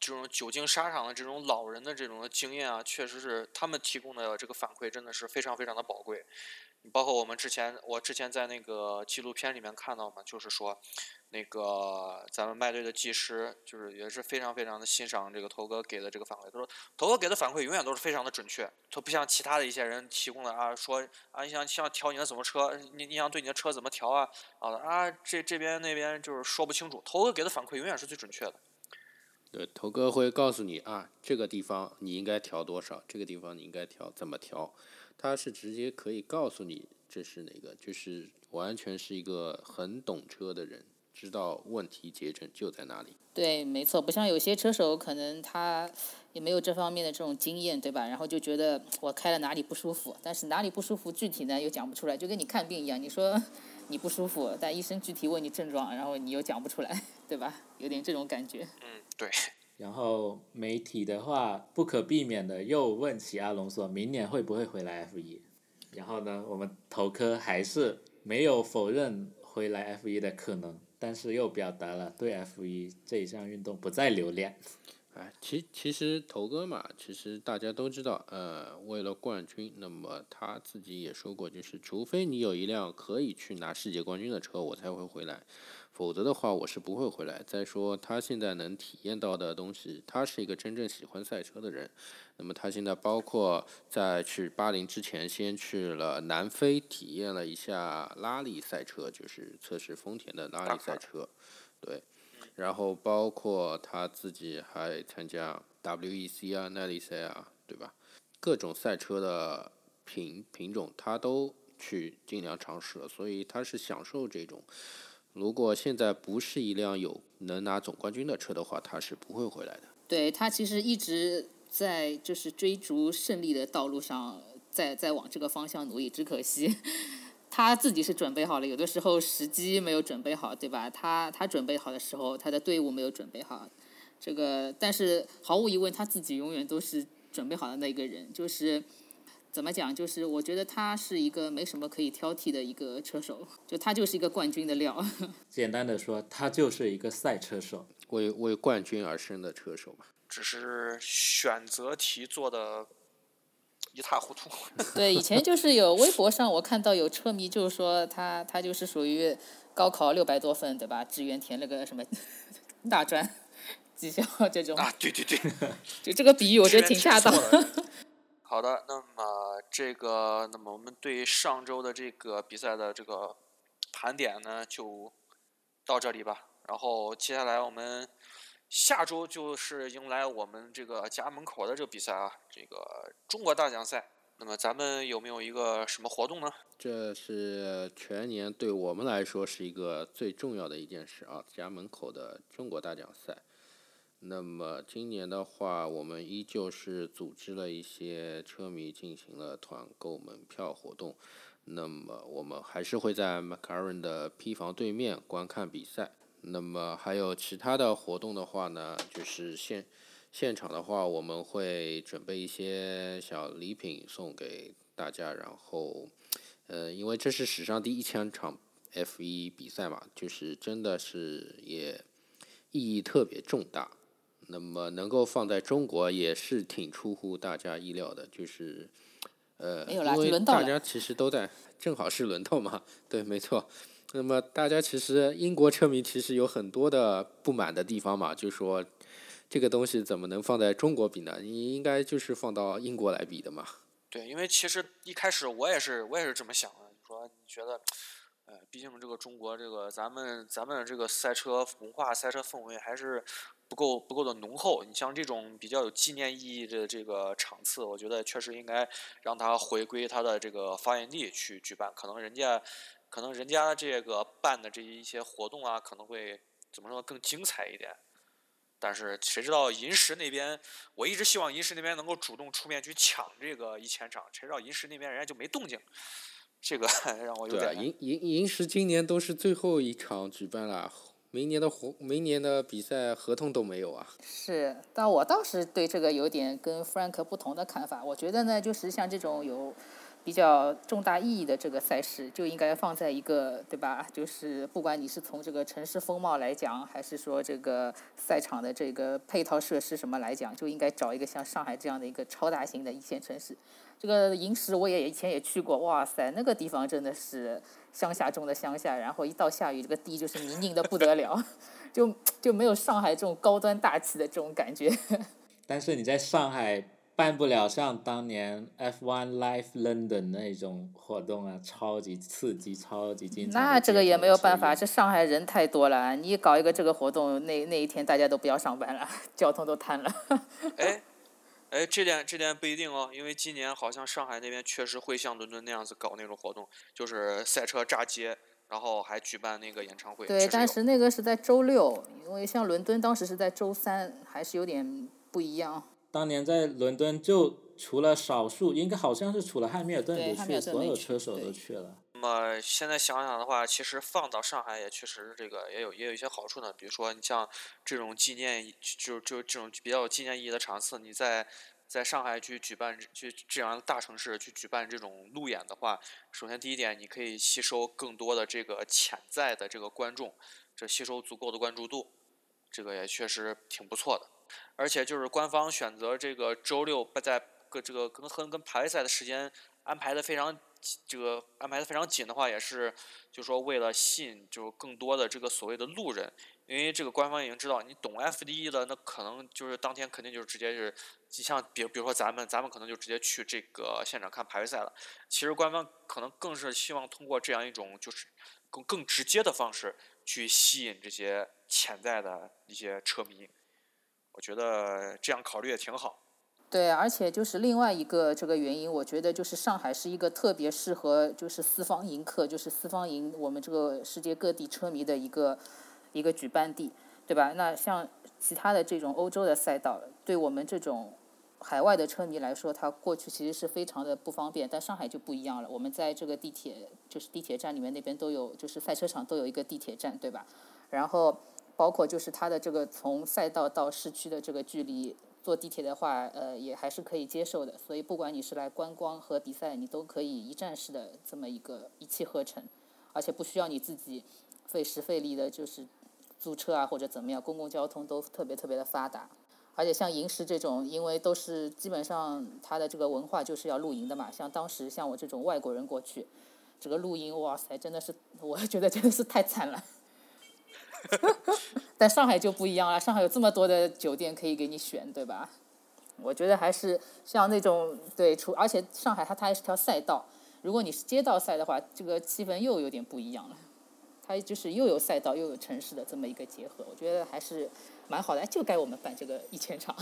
这种久经沙场的这种老人的这种经验啊，确实是他们提供的这个反馈真的是非常非常的宝贵。包括我们之前，我之前在那个纪录片里面看到嘛，就是说，那个咱们麦队的技师就是也是非常非常的欣赏这个头哥给的这个反馈。他说，头哥给的反馈永远都是非常的准确，他不像其他的一些人提供的啊，说啊你想想调你的怎么车，你你想对你的车怎么调啊啊这这边那边就是说不清楚。头哥给的反馈永远是最准确的。对，头哥会告诉你啊，这个地方你应该调多少，这个地方你应该调怎么调，他是直接可以告诉你这是哪个，就是完全是一个很懂车的人，知道问题结症就在哪里。对，没错，不像有些车手可能他也没有这方面的这种经验，对吧？然后就觉得我开了哪里不舒服，但是哪里不舒服具体呢又讲不出来，就跟你看病一样，你说你不舒服，但医生具体问你症状，然后你又讲不出来，对吧？有点这种感觉。嗯。对，然后媒体的话不可避免的又问起阿隆索明年会不会回来 F 一，然后呢，我们头科还是没有否认回来 F 一的可能，但是又表达了对 F 一这一项运动不再留恋。哎，其其实头哥嘛，其实大家都知道，呃，为了冠军，那么他自己也说过，就是除非你有一辆可以去拿世界冠军的车，我才会回来。否则的话，我是不会回来。再说，他现在能体验到的东西，他是一个真正喜欢赛车的人。那么他现在包括在去巴林之前，先去了南非体验了一下拉力赛车，就是测试丰田的拉力赛车。对，然后包括他自己还参加 WEC 啊、耐力赛啊，对吧？各种赛车的品品种，他都去尽量尝试了，所以他是享受这种。如果现在不是一辆有能拿总冠军的车的话，他是不会回来的。对他其实一直在就是追逐胜利的道路上，在在往这个方向努力。只可惜他自己是准备好了，有的时候时机没有准备好，对吧？他他准备好的时候，他的队伍没有准备好。这个，但是毫无疑问，他自己永远都是准备好的那个人，就是。怎么讲？就是我觉得他是一个没什么可以挑剔的一个车手，就他就是一个冠军的料。简单的说，他就是一个赛车手，为为冠军而生的车手嘛。只是选择题做的一塌糊涂。对，以前就是有微博上我看到有车迷就是说他他就是属于高考六百多分对吧？志愿填了个什么 大专技校这种。啊，对对对。就这个比喻，我觉得挺恰当。好的，那么这个，那么我们对上周的这个比赛的这个盘点呢，就到这里吧。然后接下来我们下周就是迎来我们这个家门口的这个比赛啊，这个中国大奖赛。那么咱们有没有一个什么活动呢？这是全年对我们来说是一个最重要的一件事啊，家门口的中国大奖赛。那么今年的话，我们依旧是组织了一些车迷进行了团购门票活动。那么我们还是会在 McLaren 的坯房对面观看比赛。那么还有其他的活动的话呢，就是现现场的话，我们会准备一些小礼品送给大家。然后，呃，因为这是史上第一千场 F 一比赛嘛，就是真的是也意义特别重大。那么能够放在中国也是挺出乎大家意料的，就是，呃，因为大家其实都在，正好是轮到嘛，对，没错。那么大家其实英国车迷其实有很多的不满的地方嘛，就说这个东西怎么能放在中国比呢？你应该就是放到英国来比的嘛。对，因为其实一开始我也是我也是这么想的，说你觉得。呃，毕竟这个中国这个咱们咱们这个赛车文化、赛车氛围还是不够不够的浓厚。你像这种比较有纪念意义的这个场次，我觉得确实应该让它回归它的这个发源地去举办。可能人家可能人家这个办的这一些活动啊，可能会怎么说更精彩一点。但是谁知道银石那边，我一直希望银石那边能够主动出面去抢这个一千场，谁知道银石那边人家就没动静。这个 让我有点。银银银石今年都是最后一场举办了，明年的活明年的比赛合同都没有啊。是，但我倒是对这个有点跟 Frank 不同的看法。我觉得呢，就是像这种有比较重大意义的这个赛事，就应该放在一个对吧？就是不管你是从这个城市风貌来讲，还是说这个赛场的这个配套设施什么来讲，就应该找一个像上海这样的一个超大型的一线城市。这个银石我也以前也去过，哇塞，那个地方真的是乡下中的乡下，然后一到下雨，这个地就是泥泞的不得了，就就没有上海这种高端大气的这种感觉。但是你在上海办不了像当年 F1 Live London 那种活动啊，超级刺激，超级精彩。那这个也没有办法，这上海人太多了，你搞一个这个活动，那那一天大家都不要上班了，交通都瘫了。哎。哎，这点这点不一定哦，因为今年好像上海那边确实会像伦敦那样子搞那种活动，就是赛车炸街，然后还举办那个演唱会。对，但是那个是在周六，因为像伦敦当时是在周三，还是有点不一样。当年在伦敦就除了少数，应该好像是除了汉密尔顿不去，所有车手都去了。那么现在想想的话，其实放到上海也确实这个也有也有一些好处呢。比如说，你像这种纪念，就就这种比较有纪念意义的场次，你在在上海去举办去这样的大城市去举办这种路演的话，首先第一点，你可以吸收更多的这个潜在的这个观众，这吸收足够的关注度，这个也确实挺不错的。而且就是官方选择这个周六在个这个跟跟跟排位赛的时间安排的非常。这个安排的非常紧的话，也是，就说为了吸引就是更多的这个所谓的路人，因为这个官方已经知道你懂 FDE 的，那可能就是当天肯定就是直接是，像比比如说咱们，咱们可能就直接去这个现场看排位赛了。其实官方可能更是希望通过这样一种就是更更直接的方式去吸引这些潜在的一些车迷。我觉得这样考虑也挺好。对，而且就是另外一个这个原因，我觉得就是上海是一个特别适合就是四方迎客，就是四方迎我们这个世界各地车迷的一个一个举办地，对吧？那像其他的这种欧洲的赛道，对我们这种海外的车迷来说，它过去其实是非常的不方便。但上海就不一样了，我们在这个地铁就是地铁站里面那边都有，就是赛车场都有一个地铁站，对吧？然后包括就是它的这个从赛道到市区的这个距离。坐地铁的话，呃，也还是可以接受的。所以不管你是来观光和比赛，你都可以一站式的这么一个一气呵成，而且不需要你自己费时费力的，就是租车啊或者怎么样，公共交通都特别特别的发达。而且像银石这种，因为都是基本上它的这个文化就是要露营的嘛。像当时像我这种外国人过去，这个露营，哇塞，真的是我 觉得真的是太惨了。但上海就不一样了，上海有这么多的酒店可以给你选，对吧？我觉得还是像那种对，除而且上海它它还是条赛道，如果你是街道赛的话，这个气氛又有点不一样了。它就是又有赛道又有城市的这么一个结合，我觉得还是蛮好的，就该我们办这个一千场。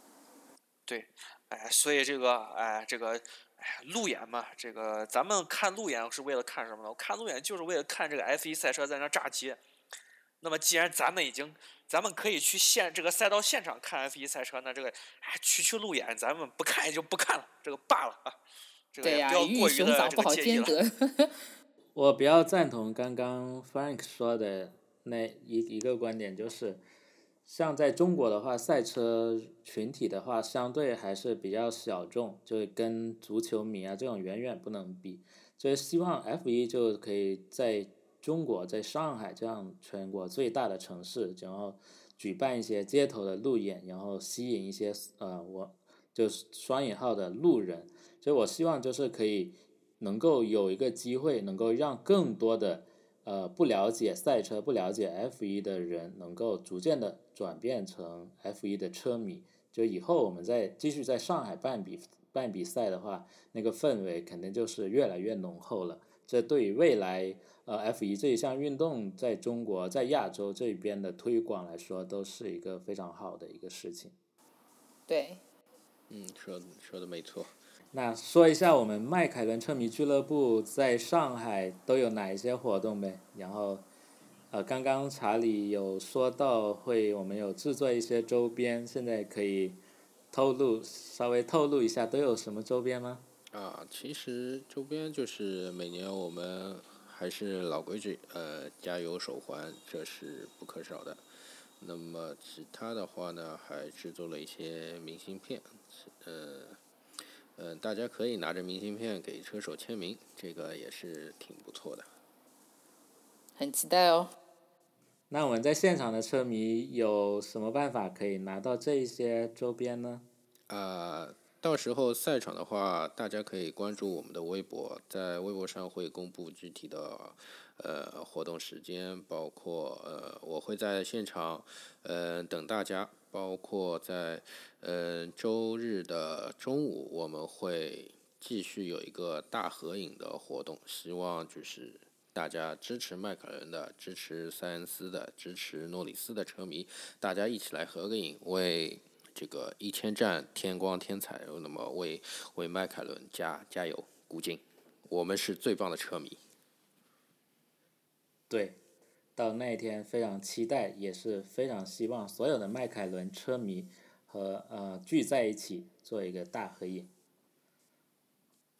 对，哎，所以这个哎，这个哎，路演嘛，这个咱们看路演是为了看什么呢？我看路演就是为了看这个 F 一赛车在那炸街。那么，既然咱们已经，咱们可以去现这个赛道现场看 F 一赛车，那这个哎，区区路演，咱们不看也就不看了，这个罢了啊。对呀，鱼与熊掌不好兼得。我比较赞同刚刚 Frank 说的那一一个观点，就是像在中国的话，赛车群体的话，相对还是比较小众，就是跟足球迷啊这种远远不能比。所以希望 F 一就可以在。中国在上海这样全国最大的城市，然后举办一些街头的路演，然后吸引一些呃，我就是双引号的路人。所以我希望就是可以能够有一个机会，能够让更多的呃不了解赛车、不了解 F 一的人，能够逐渐的转变成 F 一的车迷。就以后我们再继续在上海办比办比赛的话，那个氛围肯定就是越来越浓厚了。这对于未来呃 F 一这一项运动在中国在亚洲这边的推广来说，都是一个非常好的一个事情。对，嗯，说说的没错。那说一下我们迈凯伦车迷俱乐部在上海都有哪一些活动呗？然后，呃，刚刚查理有说到会我们有制作一些周边，现在可以透露稍微透露一下都有什么周边吗？啊，其实周边就是每年我们还是老规矩，呃，加油手环这是不可少的。那么其他的话呢，还制作了一些明信片，呃。嗯，大家可以拿着明信片给车手签名，这个也是挺不错的。很期待哦。那我们在现场的车迷有什么办法可以拿到这一些周边呢？啊，到时候赛场的话，大家可以关注我们的微博，在微博上会公布具体的呃活动时间，包括呃我会在现场呃等大家。包括在呃周日的中午，我们会继续有一个大合影的活动，希望就是大家支持迈凯伦的、支持塞恩斯的、支持诺里斯的车迷，大家一起来合个影，为这个一千站天光天彩，那么为为迈凯伦加加油鼓劲，我们是最棒的车迷。对。到那一天非常期待，也是非常希望所有的迈凯伦车迷和呃聚在一起做一个大合影。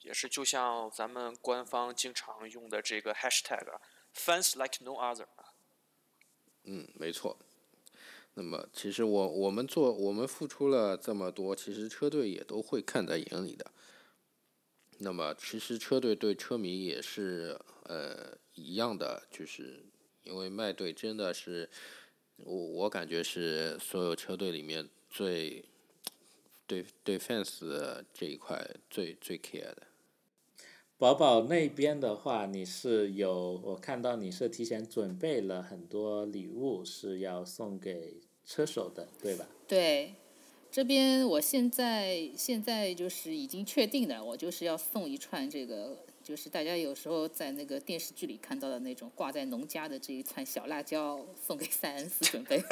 也是就像咱们官方经常用的这个 hashtag，fans like no other。嗯，没错。那么其实我我们做我们付出了这么多，其实车队也都会看在眼里的。那么其实车队对车迷也是呃一样的，就是。因为麦队真的是，我我感觉是所有车队里面最对对 fans 这一块最最 care 的。宝宝那边的话，你是有我看到你是提前准备了很多礼物，是要送给车手的，对吧？对，这边我现在现在就是已经确定的，我就是要送一串这个。就是大家有时候在那个电视剧里看到的那种挂在农家的这一串小辣椒，送给塞恩斯准备。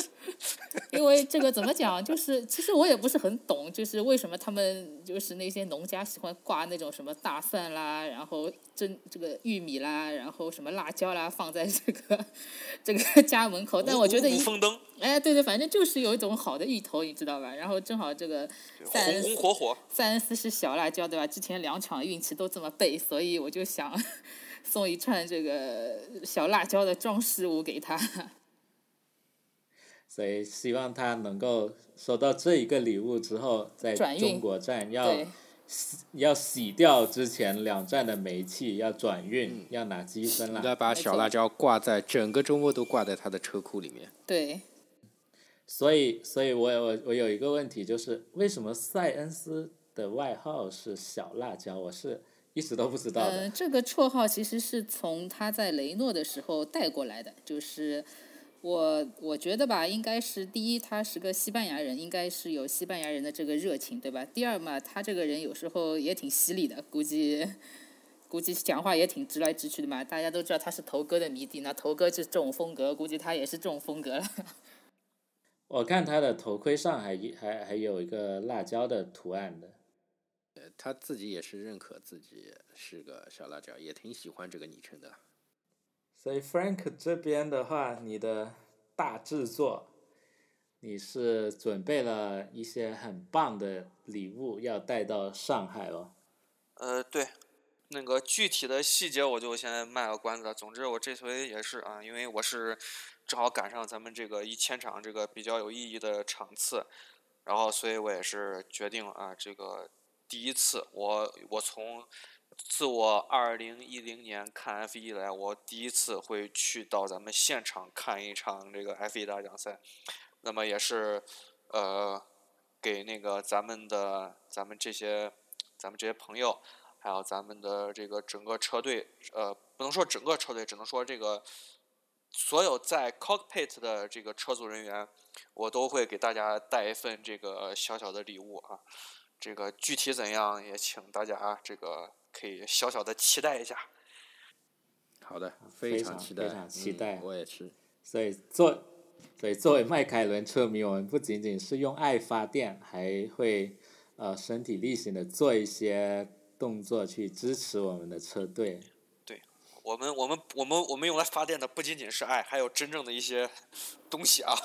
因为这个怎么讲，就是其实我也不是很懂，就是为什么他们就是那些农家喜欢挂那种什么大蒜啦，然后蒸这个玉米啦，然后什么辣椒啦，放在这个这个家门口。但我觉得一哎，对对，反正就是有一种好的意头，你知道吧？然后正好这个塞恩斯火火，塞恩斯是小辣椒，对吧？之前两场运气都这么背，所以我就想 送一串这个小辣椒的装饰物给他。所以希望他能够收到这一个礼物之后，在中国站要要洗掉之前两站的煤气，要转运，要拿积分了。要把小辣椒挂在整个周末都挂在他的车库里面。对。所以，所以我我我有一个问题，就是为什么塞恩斯的外号是小辣椒？我是一直都不知道的。嗯，这个绰号其实是从他在雷诺的时候带过来的，就是。我我觉得吧，应该是第一，他是个西班牙人，应该是有西班牙人的这个热情，对吧？第二嘛，他这个人有时候也挺犀利的，估计估计讲话也挺直来直去的嘛。大家都知道他是头哥的迷弟，那头哥是这种风格，估计他也是这种风格了。我看他的头盔上还还还有一个辣椒的图案的。呃，他自己也是认可自己是个小辣椒，也挺喜欢这个昵称的。所以 Frank 这边的话，你的大制作，你是准备了一些很棒的礼物要带到上海哦。呃，对，那个具体的细节我就先卖个关子。总之，我这回也是啊，因为我是正好赶上咱们这个一千场这个比较有意义的场次，然后所以我也是决定啊，这个第一次我我从。自我二零一零年看 F 一来，我第一次会去到咱们现场看一场这个 F 一大奖赛，那么也是呃给那个咱们的咱们这些咱们这些朋友，还有咱们的这个整个车队，呃不能说整个车队，只能说这个所有在 Cockpit 的这个车组人员，我都会给大家带一份这个小小的礼物啊，这个具体怎样也请大家这个。可以小小的期待一下。好的，非常常期待，非常期待嗯，我也是。所以作，所以作为迈凯伦车迷，我们不仅仅是用爱发电，还会呃身体力行的做一些动作去支持我们的车队。我们我们我们我们用来发电的不仅仅是爱，还有真正的一些东西啊。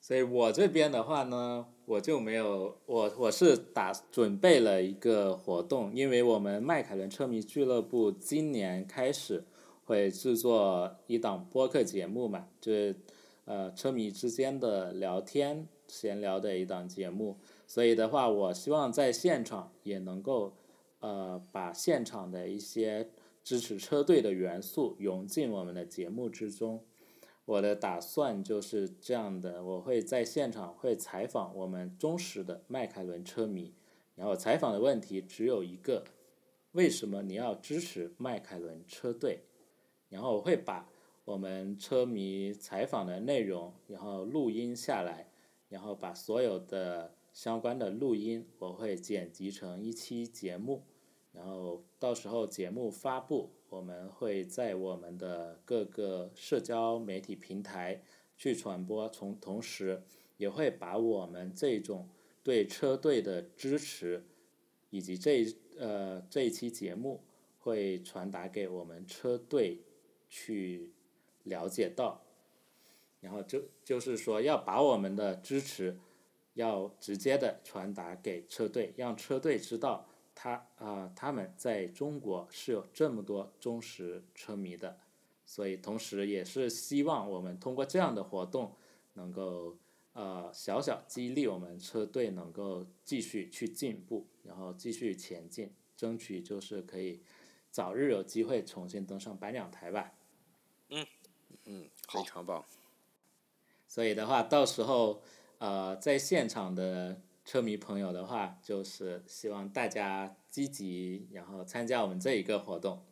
所以我这边的话呢，我就没有我我是打准备了一个活动，因为我们迈凯伦车迷俱乐部今年开始会制作一档播客节目嘛，就是呃车迷之间的聊天闲聊的一档节目，所以的话，我希望在现场也能够呃把现场的一些支持车队的元素融进我们的节目之中。我的打算就是这样的，我会在现场会采访我们忠实的迈凯伦车迷，然后采访的问题只有一个：为什么你要支持迈凯伦车队？然后我会把我们车迷采访的内容，然后录音下来，然后把所有的相关的录音我会剪辑成一期节目，然后到时候节目发布，我们会在我们的各个社交媒体平台去传播，从同时也会把我们这种对车队的支持，以及这呃这一期节目会传达给我们车队去了解到，然后就就是说要把我们的支持要直接的传达给车队，让车队知道他啊、他们在中国是有这么多忠实车迷的，所以同时也是希望我们通过这样的活动能够呃小小激励我们车队能够继续去进步，然后继续前进，争取就是可以早日有机会重新登上颁奖台吧。嗯，嗯非常棒。所以的话，到时候呃，在现场的车迷朋友的话，就是希望大家积极，然后参加我们这一个活动。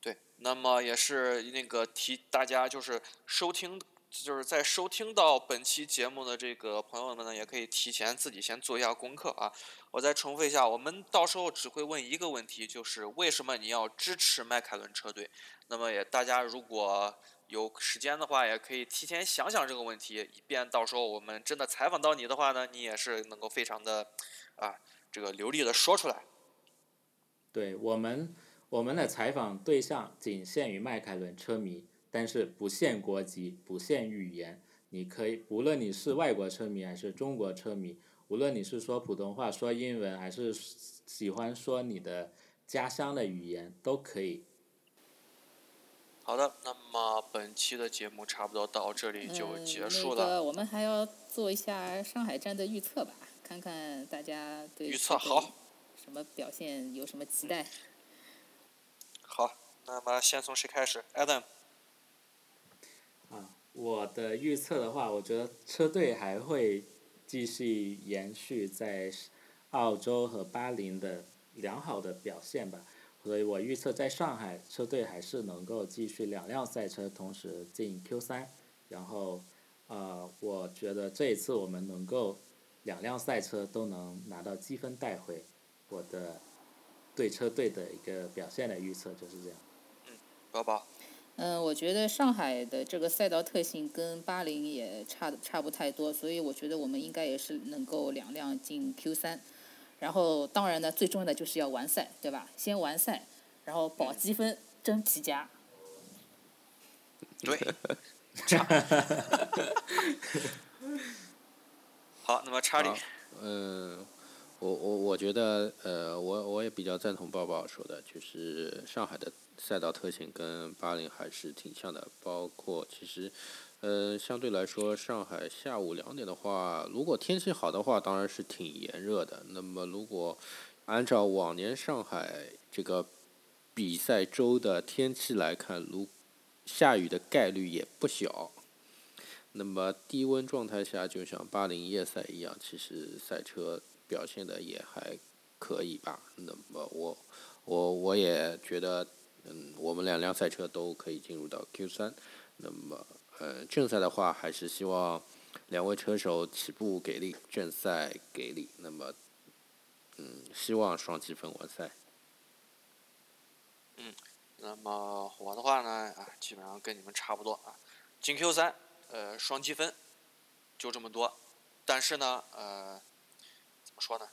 对，那么也是那个提大家就是收听，就是在收听到本期节目的这个朋友们呢，也可以提前自己先做一下功课啊。我再重复一下，我们到时候只会问一个问题，就是为什么你要支持迈凯伦车队？那么也大家如果有时间的话，也可以提前想想这个问题，以便到时候我们真的采访到你的话呢，你也是能够非常的啊这个流利的说出来。对我们，我们的采访对象仅限于迈凯伦车迷，但是不限国籍，不限语言。你可以，无论你是外国车迷还是中国车迷，无论你是说普通话、说英文，还是喜欢说你的家乡的语言，都可以。好的，那么本期的节目差不多到这里就嗯，结束了。那个我们还要做一下上海站的预测吧，看看大家对预测好什么表现有什么期待。好，那么先从谁开始？Adam。啊，我的预测的话，我觉得车队还会继续延续在澳洲和巴林的良好的表现吧，所以我预测在上海车队还是能够继续两辆赛车同时进 Q 三，然后呃，我觉得这一次我们能够两辆赛车都能拿到积分带回，我的对车队的一个表现的预测就是这样。嗯宝宝，嗯，我觉得上海的这个赛道特性跟巴林也差差不太多，所以我觉得我们应该也是能够两辆进 Q 三。然后当然呢，最重要的就是要完赛，对吧？先完赛，然后保积分，争皮夹。对。好，那么查理好，嗯，我我我觉得，呃，我我也比较赞同抱抱说的，就是上海的赛道特性跟巴林还是挺像的，包括其实，呃，相对来说，上海下午两点的话，如果天气好的话，当然是挺炎热的。那么如果按照往年上海这个比赛周的天气来看，如下雨的概率也不小。那么低温状态下，就像巴林夜赛一样，其实赛车表现的也还可以吧。那么我我我也觉得，嗯，我们两辆赛车都可以进入到 Q 三。那么呃，正赛的话，还是希望两位车手起步给力，正赛给力。那么嗯，希望双积分完赛。嗯，那么我的话呢，啊，基本上跟你们差不多啊。进 Q 三，呃，双积分，就这么多。但是呢，呃，怎么说呢？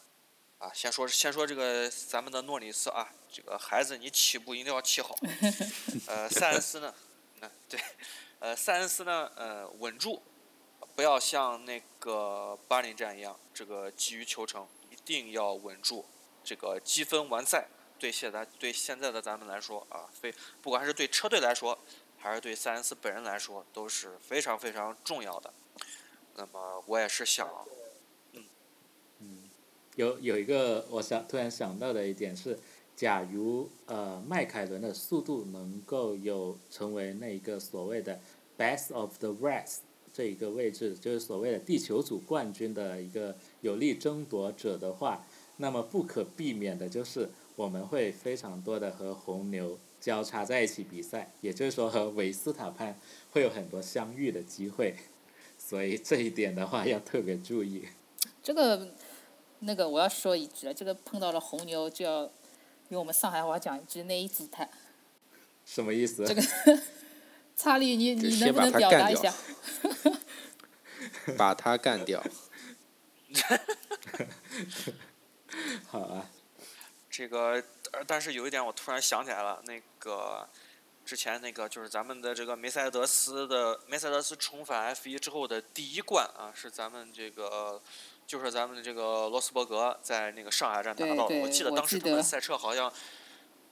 啊，先说先说这个咱们的诺里斯啊，这个孩子你起步一定要起好。呃，塞恩斯呢，那对，呃，塞恩斯呢，呃，稳住，不要像那个巴林站一样，这个急于求成，一定要稳住。这个积分完赛，对现在对现在的咱们来说啊，非不管是对车队来说，还是对塞恩斯本人来说，都是非常非常重要的。那么我也是想，嗯，嗯有有一个我想突然想到的一点是，假如呃迈凯伦的速度能够有成为那一个所谓的 best of the rest 这一个位置，就是所谓的地球组冠军的一个有力争夺者的话，那么不可避免的就是我们会非常多的和红牛交叉在一起比赛，也就是说和维斯塔潘会有很多相遇的机会，所以这一点的话要特别注意。这个那个我要说一句了，这个碰到了红牛就要用我们上海话讲一句那一姿态。什么意思？这个 查理，你你能不能表达一下？把他干掉。好啊，这个，呃但是有一点我突然想起来了，那个之前那个就是咱们的这个梅赛德斯的梅赛德斯重返 F 一之后的第一冠啊，是咱们这个就是咱们的这个罗斯伯格在那个上海站拿到的。对对我记得当时他们赛车好像，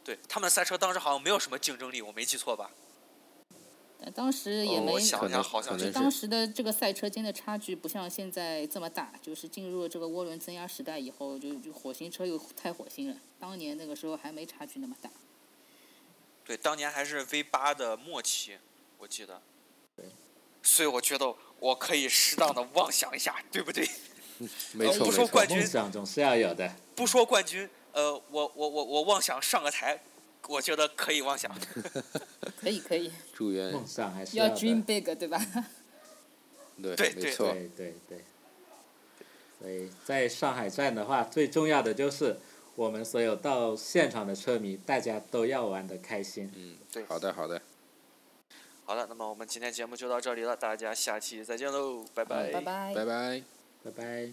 对他们赛车当时好像没有什么竞争力，我没记错吧？但当时也没哦想可能想好像可能当时的这个赛车间的差距不像现在这么大，就是进入了这个涡轮增压时代以后，就就火星车又太火星了。当年那个时候还没差距那么大。对，当年还是 V 八的末期，我记得。对。所以我觉得我可以适当的妄想一下，对不对？没呃不错没错说冠军梦想总是要有的。不说冠军，呃，我我我我妄想上个台，我觉得可以妄想。可以可以，祝愿梦想还是要的。dream big 对吧？对对对没错，对对对。所以在上海站的话，最重要的就是我们所有到现场的车迷，大家都要玩的开心。嗯对，好的好的，好的，那么我们今天节目就到这里了，大家下期再见喽，拜拜。拜拜。拜拜。拜拜。